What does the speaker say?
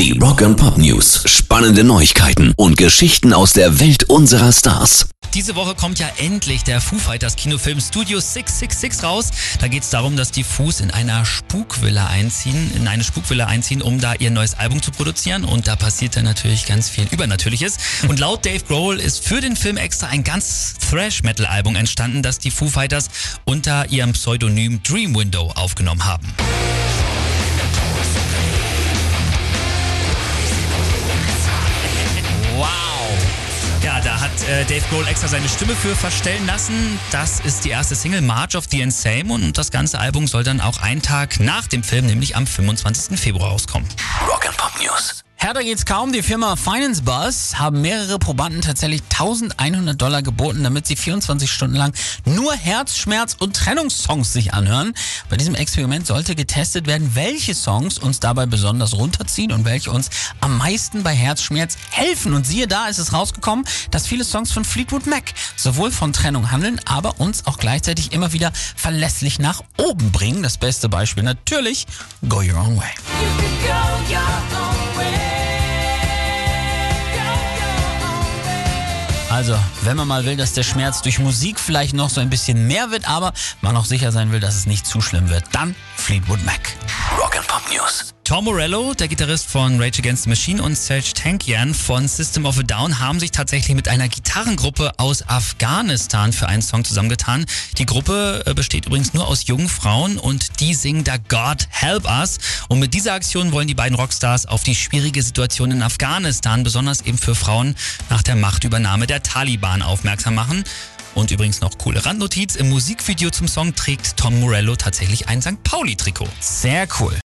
Die Rock and Pop News. Spannende Neuigkeiten und Geschichten aus der Welt unserer Stars. Diese Woche kommt ja endlich der Foo Fighters Kinofilm Studio 666 raus. Da geht es darum, dass die Foos in einer Spukvilla einziehen, in eine Spukvilla einziehen, um da ihr neues Album zu produzieren. Und da passiert dann natürlich ganz viel Übernatürliches. Und laut Dave Grohl ist für den Film extra ein ganz Thrash-Metal-Album entstanden, das die Foo Fighters unter ihrem Pseudonym Dream Window aufgenommen haben. Hat äh, Dave Grohl extra seine Stimme für verstellen lassen. Das ist die erste Single March of the Insane und das ganze Album soll dann auch einen Tag nach dem Film, nämlich am 25. Februar rauskommen. Rock and Pop News. Härter geht's kaum. Die Firma Finance Bus haben mehrere Probanden tatsächlich 1100 Dollar geboten, damit sie 24 Stunden lang nur Herzschmerz und Trennungssongs sich anhören. Bei diesem Experiment sollte getestet werden, welche Songs uns dabei besonders runterziehen und welche uns am meisten bei Herzschmerz helfen. Und siehe da, ist es rausgekommen, dass viele Songs von Fleetwood Mac sowohl von Trennung handeln, aber uns auch gleichzeitig immer wieder verlässlich nach oben bringen. Das beste Beispiel natürlich Go Your Own Way. Also, wenn man mal will, dass der Schmerz durch Musik vielleicht noch so ein bisschen mehr wird, aber man auch sicher sein will, dass es nicht zu schlimm wird, dann Fleetwood Mac. Rock and Pop News. Tom Morello, der Gitarrist von Rage Against the Machine und Serge Tankian von System of a Down haben sich tatsächlich mit einer Gitarrengruppe aus Afghanistan für einen Song zusammengetan. Die Gruppe äh, besteht übrigens nur aus jungen Frauen und die singen da God Help Us. Und mit dieser Aktion wollen die beiden Rockstars auf die schwierige Situation in Afghanistan, besonders eben für Frauen nach der Machtübernahme der Taliban aufmerksam machen. Und übrigens noch coole Randnotiz, im Musikvideo zum Song trägt Tom Morello tatsächlich ein St. Pauli-Trikot. Sehr cool.